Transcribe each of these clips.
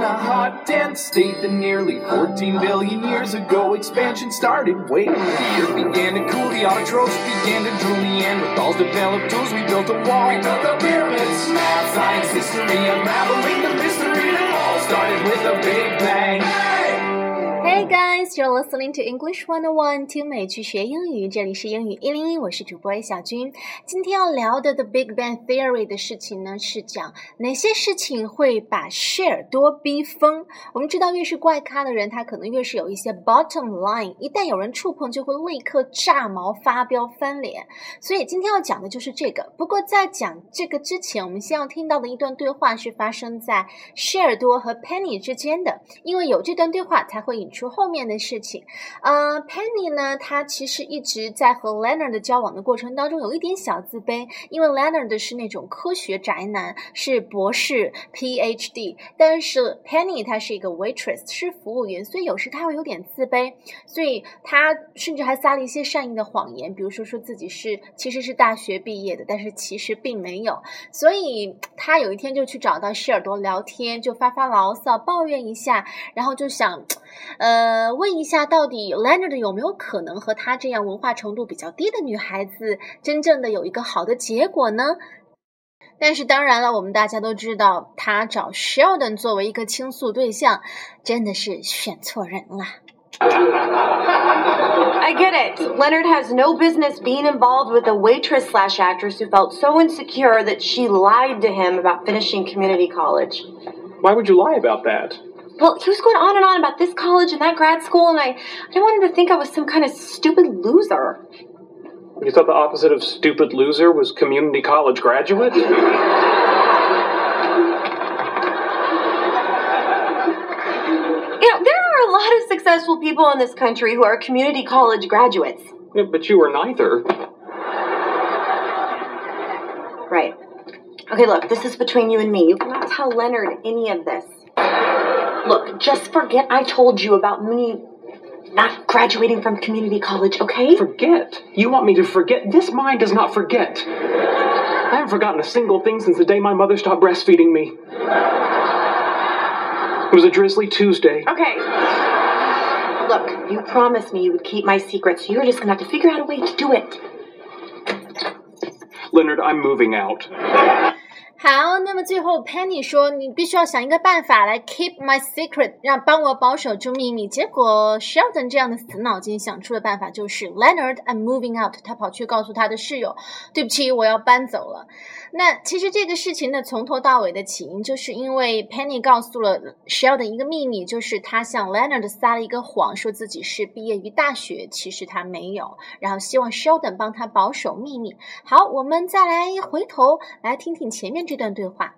in a hot, dense state that nearly 14 billion years ago expansion started. Wait, the earth began to cool, the autotrophs began to drool, Neanderthals developed tools, we built a wall. We built the pyramids, math, science, history, unraveling the mystery that all started with a big. Hey guys, you're listening to English One on One，听美剧学英语，这里是英语一零一，我是主播小军。今天要聊的 The Big Bang Theory 的事情呢，是讲哪些事情会把谢尔多逼疯。我们知道，越是怪咖的人，他可能越是有一些 bottom line，一旦有人触碰，就会立刻炸毛、发飙、翻脸。所以今天要讲的就是这个。不过在讲这个之前，我们先要听到的一段对话是发生在谢尔多和 Penny 之间的，因为有这段对话才会引。出后面的事情，呃，Penny 呢，她其实一直在和 Leonard 的交往的过程当中有一点小自卑，因为 Leonard 是那种科学宅男，是博士 PhD，但是 Penny 她是一个 waitress，是服务员，所以有时她会有点自卑，所以她甚至还撒了一些善意的谎言，比如说说自己是其实是大学毕业的，但是其实并没有，所以她有一天就去找到希尔多聊天，就发发牢骚，抱怨一下，然后就想。呃，问一下，到底 Leonard 有没有可能和他这样文化程度比较低的女孩子，真正的有一个好的结果呢？但是当然了，我们大家都知道，他找 Sheldon 作为一个倾诉对象，真的是选错人了。I get it. Leonard has no business being involved with a waitress slash actress who felt so insecure that she lied to him about finishing community college. Why would you lie about that? Well, he was going on and on about this college and that grad school, and I, I didn't want him to think I was some kind of stupid loser. You thought the opposite of stupid loser was community college graduate? you know, there are a lot of successful people in this country who are community college graduates. Yeah, but you were neither. Right. Okay, look, this is between you and me. You cannot tell Leonard any of this. Look, just forget I told you about me not graduating from community college, okay? Forget? You want me to forget? This mind does not forget. I haven't forgotten a single thing since the day my mother stopped breastfeeding me. It was a drizzly Tuesday. Okay. Look, you promised me you would keep my secret, so you're just gonna have to figure out a way to do it. Leonard, I'm moving out. 好，那么最后 Penny 说：“你必须要想一个办法来 keep my secret，让帮我保守住秘密。”结果 Sheldon 这样的死脑筋想出的办法就是 Leonard，I'm moving out。他跑去告诉他的室友：“对不起，我要搬走了。”那其实这个事情呢，从头到尾的起因，就是因为 Penny 告诉了 Sheldon 一个秘密，就是他向 Leonard 撒了一个谎，说自己是毕业于大学，其实他没有，然后希望 Sheldon 帮他保守秘密。好，我们再来回头来听听前面这段对话。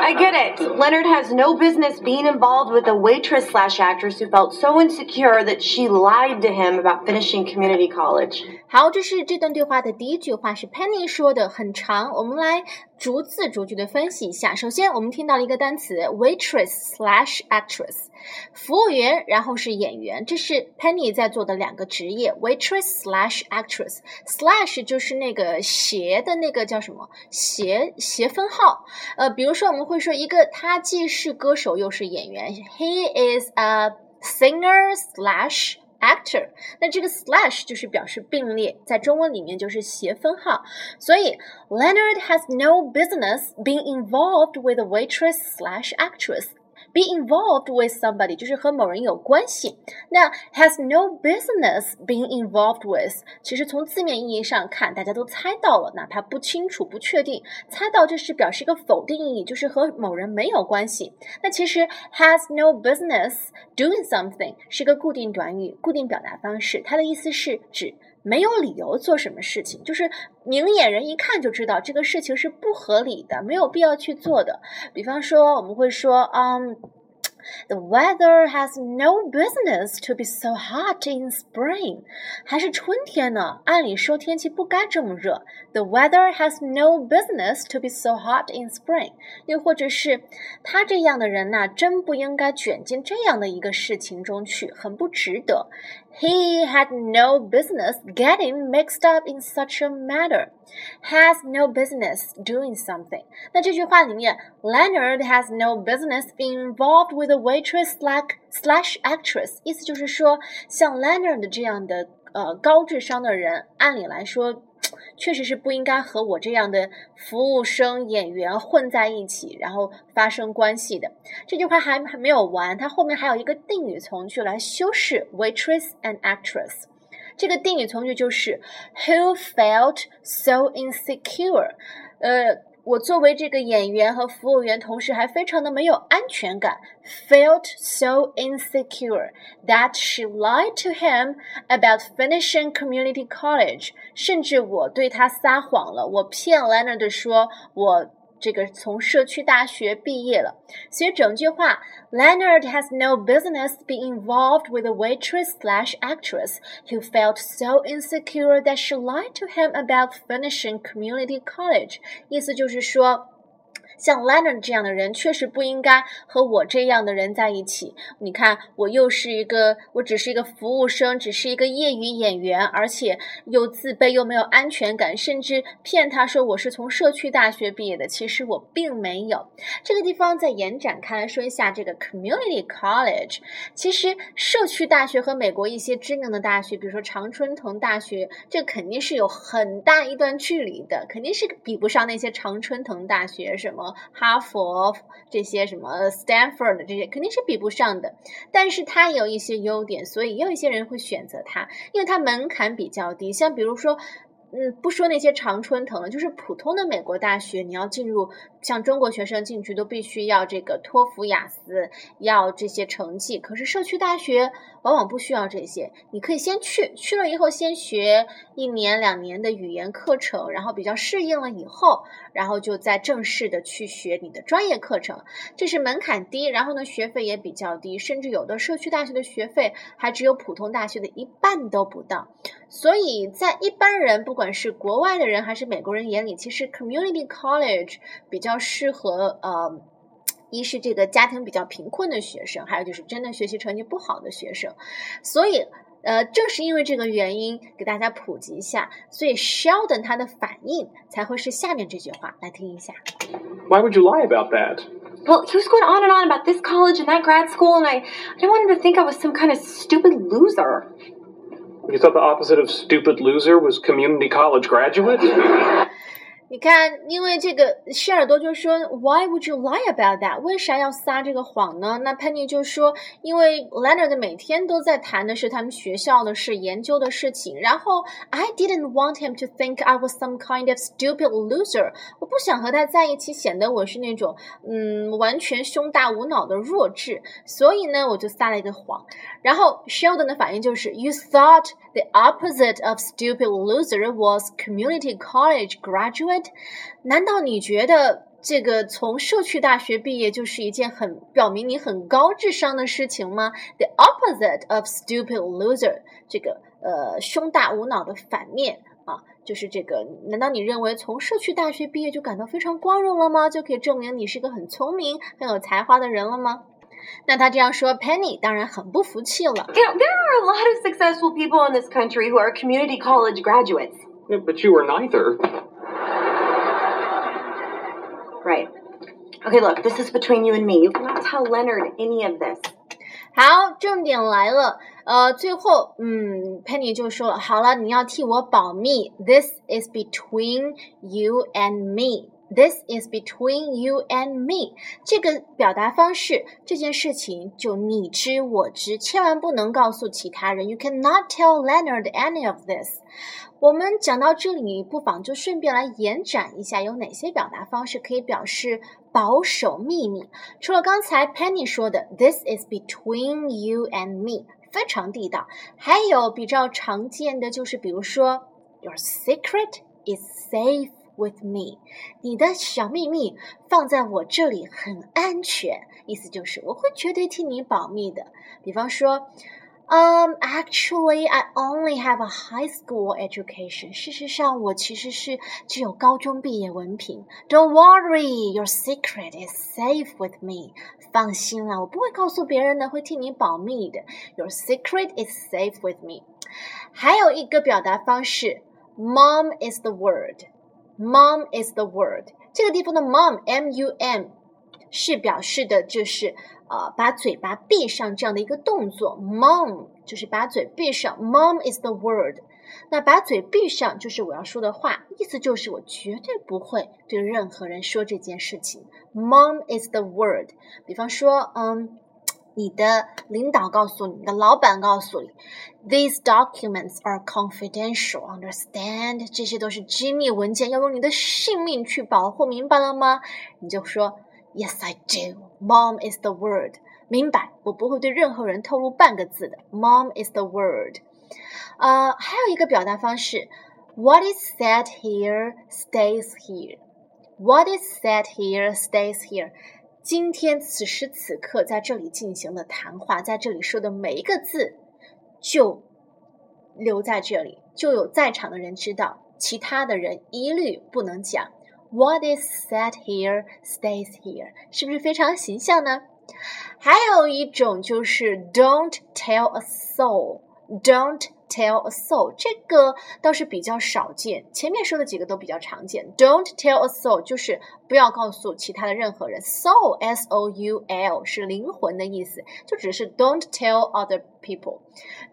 I get it. Leonard has no business being involved with a waitress slash actress who felt so insecure that she lied to him about finishing community college. 好，这是这段对话的第一句话，是 Penny 说的，很长。我们来逐字逐句的分析一下。首先，我们听到了一个单词 waitress slash actress， 服务员，然后是演员，这是 Penny 在做的两个职业 waitress slash actress。slash 就是那个斜的那个叫什么斜斜分号。呃，比如说我们会说一个他既是歌手又是演员，He is a singer slash。actor，那这个 slash 就是表示并列，在中文里面就是斜分号，所以 Leonard has no business being involved with a waitress slash actress。 be involved with somebody 就是和某人有关系。那 has no business being involved with，其实从字面意义上看，大家都猜到了，哪怕不清楚、不确定，猜到这是表示一个否定意义，就是和某人没有关系。那其实 has no business doing something 是个固定短语、固定表达方式，它的意思是指。没有理由做什么事情，就是明眼人一看就知道这个事情是不合理的，没有必要去做的。比方说，我们会说，嗯。The weather has no business to be so hot in spring，还是春天呢？按理说天气不该这么热。The weather has no business to be so hot in spring。又或者是他这样的人呐，真不应该卷进这样的一个事情中去，很不值得。He had no business getting mixed up in such a matter. Has no business doing something. 那这句话里面，Leonard has no business being involved with a waitress like slash actress，意思就是说，像 Leonard 这样的呃高智商的人，按理来说。 确实是不应该和我这样的服务生演员混在一起，然后发生关系的。这句话还还没有完，它后面还有一个定语从句来修饰 waitress and actress。这个定语从句就是 who felt so insecure，呃。我作为这个演员和服务员，同时还非常的没有安全感，felt so insecure that she lied to him about finishing community college。甚至我对他撒谎了，我骗 Leonard 说我。 这个从社区大学毕业了，所以整句话，Leonard has no business be involved with a waitress slash actress who felt so insecure that she lied to him about finishing community college。意思就是说。 像 Leonard 这样的人确实不应该和我这样的人在一起。你看，我又是一个，我只是一个服务生，只是一个业余演员，而且又自卑又没有安全感，甚至骗他说我是从社区大学毕业的。其实我并没有。这个地方再延展开来说一下这个 community college。其实社区大学和美国一些知名的大学，比如说常春藤大学，这肯定是有很大一段距离的，肯定是比不上那些常春藤大学什么。哈佛这些什么 Stanford 这些肯定是比不上的，但是它有一些优点，所以也有一些人会选择它，因为它门槛比较低。像比如说，嗯，不说那些常春藤了，就是普通的美国大学，你要进入，像中国学生进去都必须要这个托福、雅思，要这些成绩。可是社区大学。往往不需要这些，你可以先去，去了以后先学一年两年的语言课程，然后比较适应了以后，然后就再正式的去学你的专业课程。这是门槛低，然后呢学费也比较低，甚至有的社区大学的学费还只有普通大学的一半都不到。所以在一般人，不管是国外的人还是美国人眼里，其实 community college 比较适合呃。一是这个家庭比较贫困的学生，还有就是真的学习成绩不好的学生，所以，呃，正是因为这个原因，给大家普及一下，所以 Sheldon 他的反应才会是下面这句话，来听一下。Why would you lie about that? Well, he was going on and on about this college and that grad school, and I, I didn't want him to think I was some kind of stupid loser. You thought the opposite of stupid loser was community college graduate? 你看，因为这个希尔多就说，Why would you lie about that？为啥要撒这个谎呢？那 Penny 就说，因为 Leonard 每天都在谈的是他们学校的事、研究的事情。然后 I didn't want him to think I was some kind of stupid loser。我不想和他在一起，显得我是那种嗯完全胸大无脑的弱智。所以呢，我就撒了一个谎。然后 Sheldon 的反应就是，You thought the opposite of stupid loser was community college graduate。难道你觉得这个从社区大学毕业就是一件很表明你很高智商的事情吗？The opposite of stupid loser，这个呃胸大无脑的反面啊，就是这个。难道你认为从社区大学毕业就感到非常光荣了吗？就可以证明你是个很聪明、很有才华的人了吗？那他这样说，Penny 当然很不服气了。There are a lot of successful people in this country who are community college graduates. Yeah, but you are neither. Okay, look, this is between you and me. You cannot tell Leonard any of this. 好，重点来了。呃，最后，嗯，Penny 就说了，好了，你要替我保密。This is between you and me. This is between you and me. 这个表达方式，这件事情就你知我知，千万不能告诉其他人。You cannot tell Leonard any of this. 我们讲到这里，不妨就顺便来延展一下，有哪些表达方式可以表示保守秘密？除了刚才 Penny 说的 "This is between you and me"，非常地道，还有比较常见的就是，比如说 "Your secret is safe with me"，你的小秘密放在我这里很安全，意思就是我会绝对替你保密的。比方说。Um, actually, I only have a high school education. 事实上，我其实是只有高中毕业文凭。Don't worry, your secret is safe with me. 放心啦，我不会告诉别人的，会替你保密的。Your secret is safe with me。还有一个表达方式，Mom is the word。Mom is the word。这个地方的 mom，m u m，是表示的就是呃把嘴巴闭上这样的一个动作。Mom 就是把嘴闭上。Mom is the word。那把嘴闭上就是我要说的话，意思就是我绝对不会对任何人说这件事情。Mom is the word。比方说，嗯，你的领导告诉你，你的老板告诉你，These documents are confidential. Understand？这些都是机密文件，要用你的性命去保护，明白了吗？你就说，Yes, I do. Mom is the word。明白，我不会对任何人透露半个字的。Mom is the word。呃，还有一个表达方式，What is said here stays here。What is said here stays here。今天此时此刻在这里进行的谈话，在这里说的每一个字就留在这里，就有在场的人知道，其他的人一律不能讲。What is said here stays here，是不是非常形象呢？还有一种就是 Don't tell a soul，Don't。Tell a soul，这个倒是比较少见。前面说的几个都比较常见。Don't tell a soul 就是不要告诉其他的任何人。Soul S O U L 是灵魂的意思，就只是 Don't tell other people。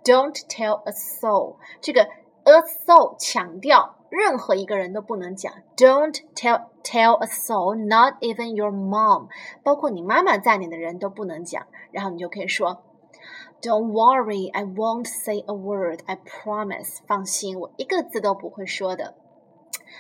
Don't tell a soul，这个 a soul 强调任何一个人都不能讲。Don't tell tell a soul，not even your mom，包括你妈妈在内的人都不能讲。然后你就可以说。Don't worry, I won't say a word. I promise. 放心，我一个字都不会说的。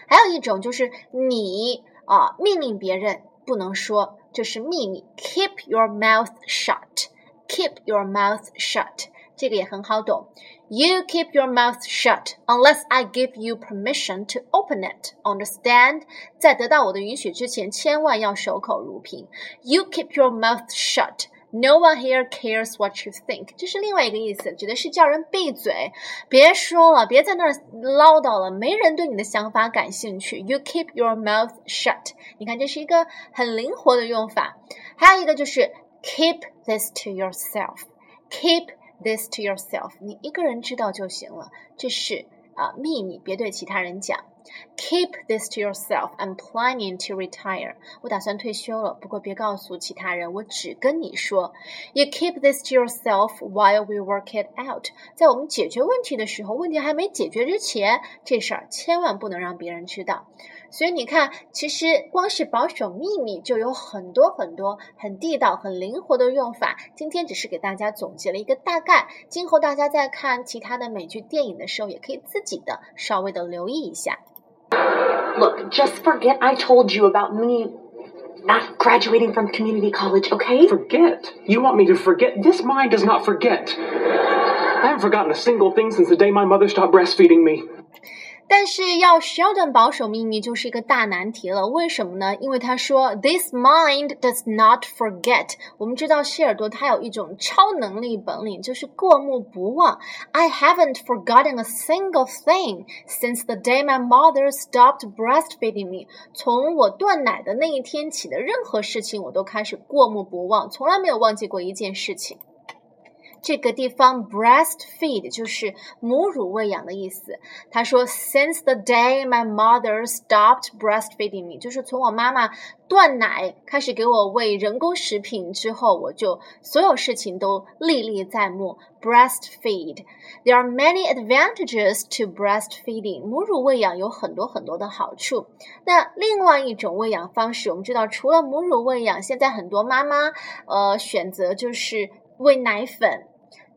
还有一种就是你啊，命令别人不能说，这是秘密。Keep your mouth shut. Keep your mouth shut. 这个也很好懂。You keep your mouth shut unless I give you permission to open it. Understand? 在得到我的允许之前，千万要守口如瓶。You keep your mouth shut. No one here cares what you think，这是另外一个意思，指的是叫人闭嘴，别说了，别在那儿唠叨了，没人对你的想法感兴趣。You keep your mouth shut。你看，这是一个很灵活的用法。还有一个就是 keep this to yourself，keep this to yourself，你一个人知道就行了，这是啊秘密，别对其他人讲。Keep this to yourself. I'm planning to retire. 我打算退休了，不过别告诉其他人，我只跟你说。You keep this to yourself while we work it out. 在我们解决问题的时候，问题还没解决之前，这事儿千万不能让别人知道。所以你看，其实光是保守秘密就有很多很多很地道、很灵活的用法。今天只是给大家总结了一个大概，今后大家在看其他的美剧、电影的时候，也可以自己的稍微的留意一下。Look, just forget I told you about me not graduating from community college, okay? Forget? You want me to forget? This mind does not forget. I haven't forgotten a single thing since the day my mother stopped breastfeeding me. 但是要 Sheldon 保守秘密就是一个大难题了。为什么呢？因为他说 This mind does not forget。我们知道希尔多他有一种超能力本领，就是过目不忘。I haven't forgotten a single thing since the day my mother stopped breastfeeding me。从我断奶的那一天起的任何事情，我都开始过目不忘，从来没有忘记过一件事情。这个地方 breastfeed 就是母乳喂养的意思。他说，Since the day my mother stopped breastfeeding me，就是从我妈妈断奶开始给我喂人工食品之后，我就所有事情都历历在目。Breastfeed. There are many advantages to breastfeeding. 母乳喂养有很多很多的好处。那另外一种喂养方式，我们知道，除了母乳喂养，现在很多妈妈呃选择就是喂奶粉。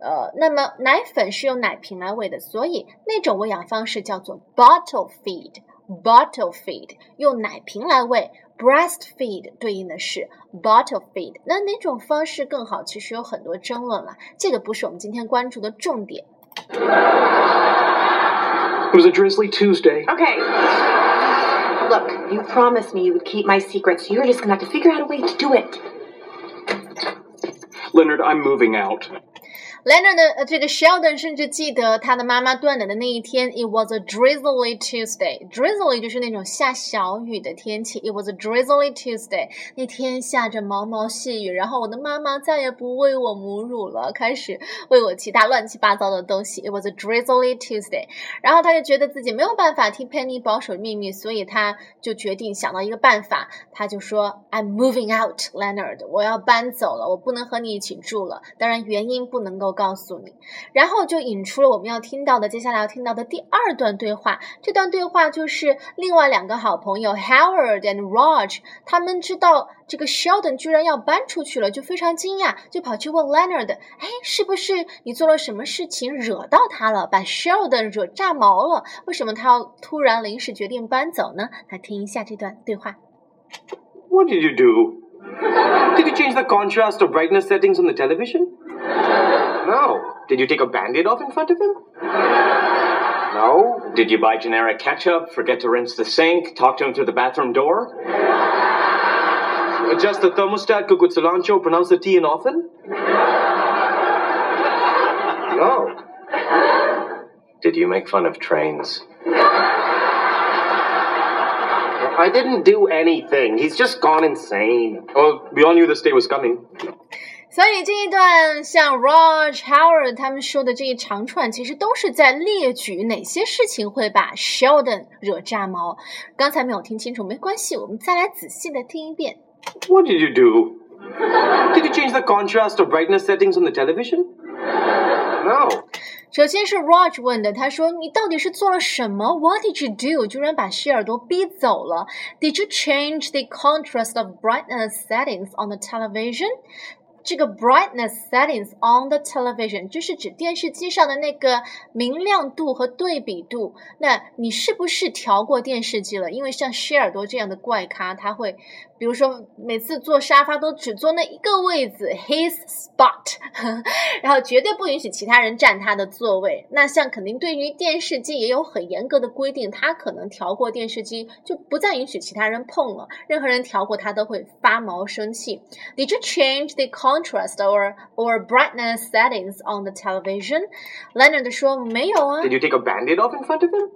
呃，那么奶粉是用奶瓶来喂的，所以那种喂养方式叫做 bottle feed。bottle feed 用奶瓶来喂，breastfeed 对应的是 bottle feed。那哪种方式更好？其实有很多争论了，这个不是我们今天关注的重点。It was a drizzly Tuesday. Okay. Look, you promised me you would keep my secret, so you're just gonna have to figure out a way to do it. Leonard, I'm moving out. Leonard 的呃，这个 Sheldon 甚至记得他的妈妈断奶的那一天，It was a drizzly Tuesday。Drizzly 就是那种下小雨的天气。It was a drizzly Tuesday。那天下着毛毛细雨，然后我的妈妈再也不喂我母乳了，开始喂我其他乱七八糟的东西。It was a drizzly Tuesday。然后他就觉得自己没有办法替 Penny 保守秘密，所以他就决定想到一个办法，他就说：“I'm moving out, Leonard。我要搬走了，我不能和你一起住了。当然原因不能够。”告诉你，然后就引出了我们要听到的，接下来要听到的第二段对话。这段对话就是另外两个好朋友 Howard and Raj，他们知道这个 Sheldon 居然要搬出去了，就非常惊讶，就跑去问 Leonard：“ 哎，是不是你做了什么事情惹到他了，把 Sheldon 惹炸毛了？为什么他要突然临时决定搬走呢？”来听一下这段对话。What did you do? Did you change the contrast or brightness settings on the television? No. Did you take a band-aid off in front of him? No. Did you buy generic ketchup, forget to rinse the sink, talk to him through the bathroom door? Adjust the thermostat, cook with cilantro, pronounce the T in often? No. Did you make fun of trains? I didn't do anything. He's just gone insane. Oh, we all knew this day was coming. 所以这一段像 Raj Howard 他们说的这一长串，其实都是在列举哪些事情会把 Sheldon 惹炸毛。刚才没有听清楚，没关系，我们再来仔细的听一遍。What did you do? Did you change the contrast or brightness settings on the television? No. 首先是 Raj 问的，他说：“你到底是做了什么？What did you do？居然把希尔多逼走了？Did you change the contrast of brightness settings on the television？” 这个 brightness settings on the television 就是指电视机上的那个明亮度和对比度。那你是不是调过电视机了？因为像谢耳朵这样的怪咖，他会。比如说，每次坐沙发都只坐那一个位子，his spot，然后绝对不允许其他人占他的座位。那像肯定对于电视机也有很严格的规定，他可能调过电视机就不再允许其他人碰了，任何人调过他都会发毛生气。Did you change the contrast or or brightness settings on the television? Leonard 说没有啊。Did you take a band-aid off in front of him?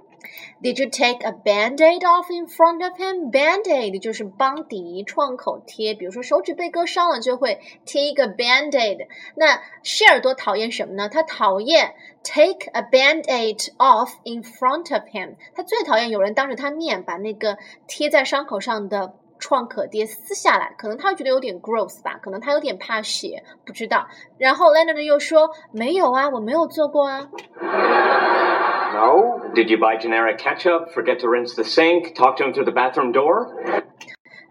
Did you take a band-aid off in front of him? Band-aid 就是邦迪创口贴，比如说手指被割伤了，就会贴一个 band-aid。那谢耳朵讨厌什么呢？他讨厌 take a band-aid off in front of him。他最讨厌有人当着他面把那个贴在伤口上的创可贴撕下来，可能他觉得有点 gross 吧，可能他有点怕血，不知道。然后 Leonard 又说没有啊，我没有做过啊。No. Did you buy generic ketchup? Forget to rinse the sink? Talk to him through the bathroom door?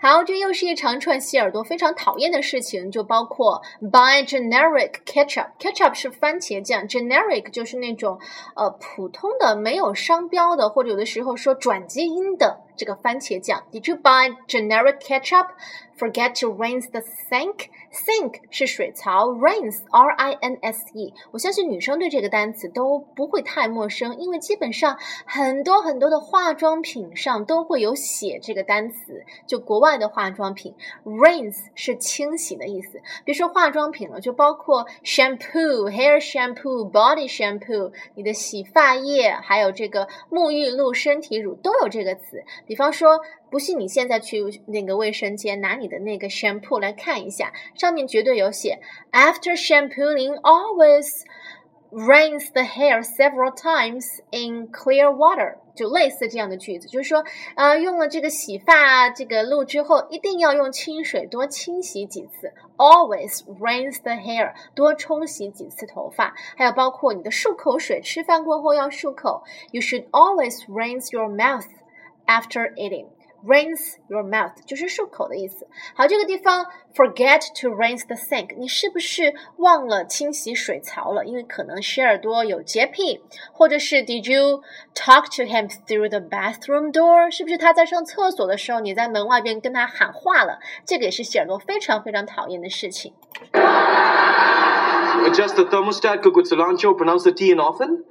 好，这又是一长串洗耳朵非常讨厌的事情，就包括 buy generic ketchup。ketchup 是番茄酱，generic 就是那种呃普通的没有商标的，或者有的时候说转基因的这个番茄酱。Did you buy generic ketchup? Forget to rinse the sink. Sink 是水槽，rinse R I N S E。我相信女生对这个单词都不会太陌生，因为基本上很多很多的化妆品上都会有写这个单词。就国外的化妆品，rinse 是清洗的意思。别说化妆品了，就包括 shampoo、hair shampoo、body shampoo，你的洗发液，还有这个沐浴露、身体乳都有这个词。比方说。不信，你现在去那个卫生间拿你的那个 shampoo 来看一下，上面绝对有写：After shampooing, always rinse the hair several times in clear water。就类似这样的句子，就是说，呃，用了这个洗发这个露之后，一定要用清水多清洗几次。Always rinse the hair，多冲洗几次头发。还有包括你的漱口水，吃饭过后要漱口。You should always rinse your mouth after eating。Rinse your mouth 就是漱口的意思。好，这个地方 forget to rinse the sink，你是不是忘了清洗水槽了？因为可能希尔多有洁癖，或者是 Did you talk to him through the bathroom door？是不是他在上厕所的时候，你在门外边跟他喊话了？这个也是希尔多非常非常讨厌的事情。Adjust the thermostat, cook with cilantro, pronounce the T in often.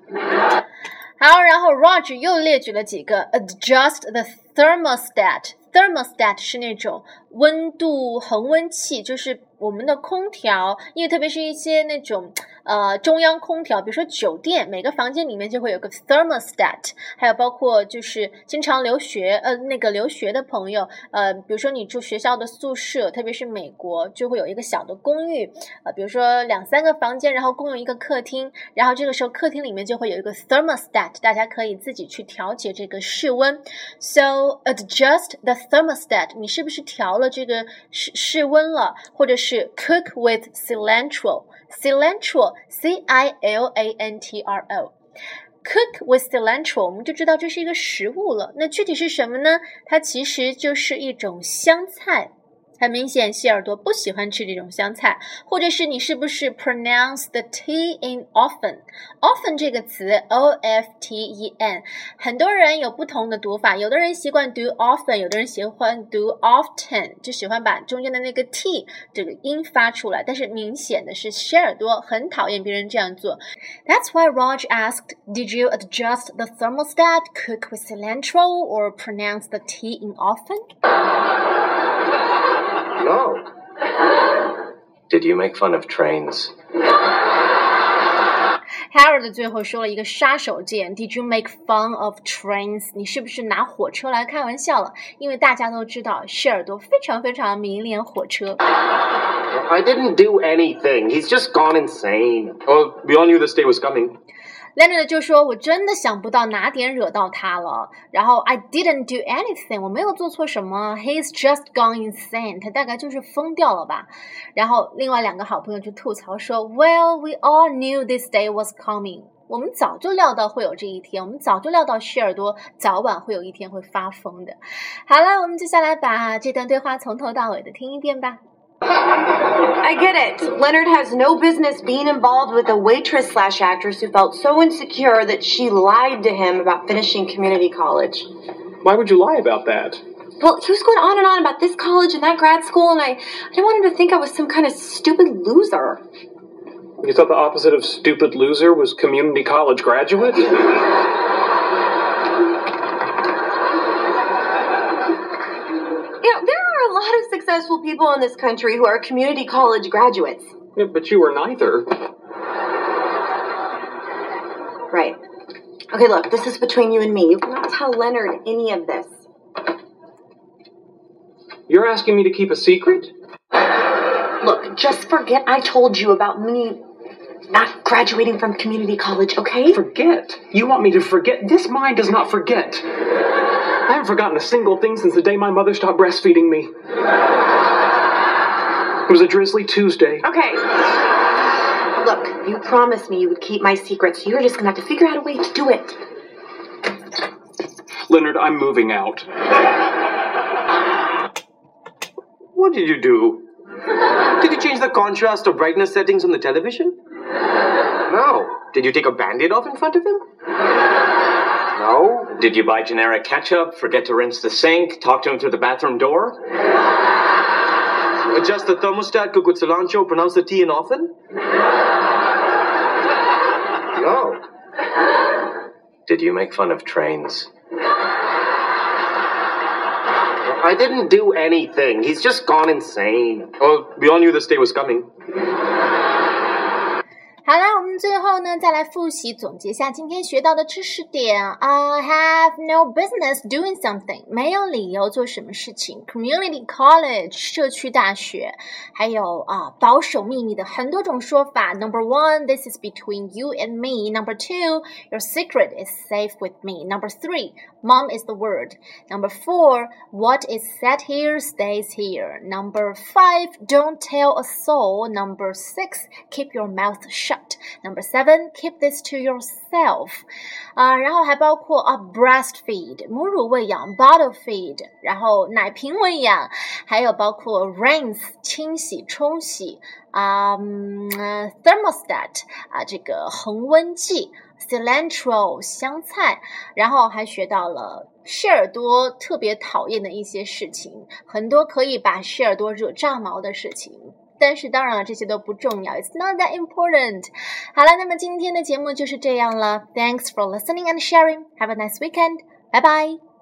然后，然后 Roger 又列举了几个 adjust the thermostat。thermostat 是那种温度恒温器，就是我们的空调，因为特别是一些那种呃中央空调，比如说酒店每个房间里面就会有个 thermostat，还有包括就是经常留学呃那个留学的朋友，呃比如说你住学校的宿舍，特别是美国就会有一个小的公寓，呃比如说两三个房间，然后共用一个客厅，然后这个时候客厅里面就会有一个 thermostat，大家可以自己去调节这个室温。So adjust the thermostat，你是不是调了这个室室温了？或者是 cook with cilantro，cilantro cilantro cook with cilantro 我们就知道这是一个食物了。那具体是什么呢？它其实就是一种香菜。很明显，希尔多不喜欢吃这种香菜，或者是你是不是 pronounce the t in often？often 这个词 o f t e n，很多人有不同的读法，有的人习惯读 often，有的人喜欢读 often，就喜欢把中间的那个 t 这个音发出来。但是明显的是，希尔多很讨厌别人这样做。That's why Raj asked, "Did you adjust the thermostat, cook with cilantro, or pronounce the t in often?" No. Did you make fun of trains? Harold 最后说了一个杀手锏：Did you make fun of trains？你是不是拿火车来开玩笑了？因为大家都知道，谢尔多非常非常迷恋火车。 I didn't do anything. He's just gone insane. Oh, we all knew this day was coming. Leonard 就说：“我真的想不到哪点惹到他了。然后 I didn't do anything，我没有做错什么。He's just gone insane，他大概就是疯掉了吧。然后另外两个好朋友就吐槽说：Well, we all knew this day was coming。我们早就料到会有这一天，我们早就料到希尔多早晚会有一天会发疯的。好了，我们接下来把这段对话从头到尾的听一遍吧。I get it. Leonard has no business being involved with a waitress slash actress who felt so insecure that she lied to him about finishing community college. Why would you lie about that? Well, he was going on and on about this college and that grad school, and I, I didn't want him to think I was some kind of stupid loser. You thought the opposite of stupid loser was community college graduate? lot of successful people in this country who are community college graduates. Yeah, but you were neither. Right. Okay, look, this is between you and me. You cannot tell Leonard any of this. You're asking me to keep a secret? Look, just forget I told you about me not graduating from community college, okay? Forget? You want me to forget? This mind does not forget. I haven't forgotten a single thing since the day my mother stopped breastfeeding me. It was a drizzly Tuesday. Okay. Look, you promised me you would keep my secret, so you're just gonna have to figure out a way to do it. Leonard, I'm moving out. What did you do? Did you change the contrast or brightness settings on the television? No. Did you take a band-aid off in front of him? No. Did you buy generic ketchup, forget to rinse the sink, talk to him through the bathroom door? Adjust the thermostat, cook with cilantro, pronounce the T in often? No. Did you make fun of trains? I didn't do anything. He's just gone insane. Oh, we all knew this day was coming. 好啦，我们最后呢，再来复习总结一下今天学到的知识点。I have no business doing something，没有理由做什么事情。Community college，社区大学，还有啊，保守秘密的很多种说法。Number one，this is between you and me. Number two，your secret is safe with me. Number three，mom is the word. Number four，what is said here stays here. Number five，don't tell a soul. Number six，keep your mouth shut. Number seven, keep this to yourself. 啊、然后还包括啊、breastfeed 母乳喂养，bottle feed，然后奶瓶喂养，还有包括 rinse 清洗冲洗啊、嗯呃 thermostat 啊、这个恒温计。 Cilantro 香菜，然后还学到了谢尔多特别讨厌的一些事情，很多可以把谢尔多惹炸毛的事情。但是当然了，这些都不重要，It's not that important。好了，那么今天的节目就是这样了。Thanks for listening and sharing. Have a nice weekend. 拜拜